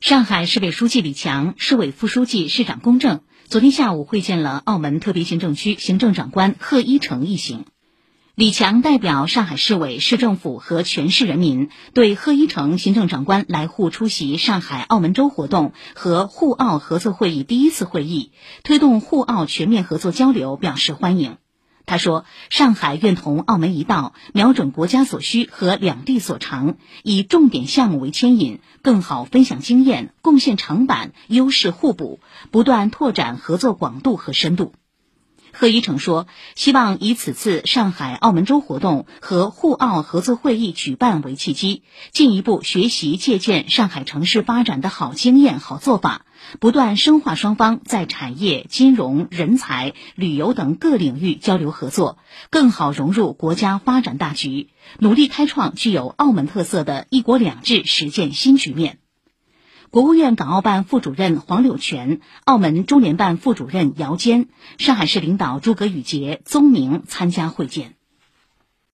上海市委书记李强、市委副书记、市长龚正昨天下午会见了澳门特别行政区行政长官贺一诚一行。李强代表上海市委、市政府和全市人民，对贺一诚行政长官来沪出席上海澳门周活动和沪澳合作会议第一次会议，推动沪澳全面合作交流表示欢迎。他说：“上海愿同澳门一道，瞄准国家所需和两地所长，以重点项目为牵引，更好分享经验，贡献长板，优势互补，不断拓展合作广度和深度。”贺一诚说：“希望以此次上海澳门周活动和沪澳合作会议举办为契机，进一步学习借鉴上海城市发展的好经验、好做法，不断深化双方在产业、金融、人才、旅游等各领域交流合作，更好融入国家发展大局，努力开创具有澳门特色的一国两制实践新局面。”国务院港澳办副主任黄柳泉、澳门中联办副主任姚坚、上海市领导诸葛宇杰、宗明参加会见。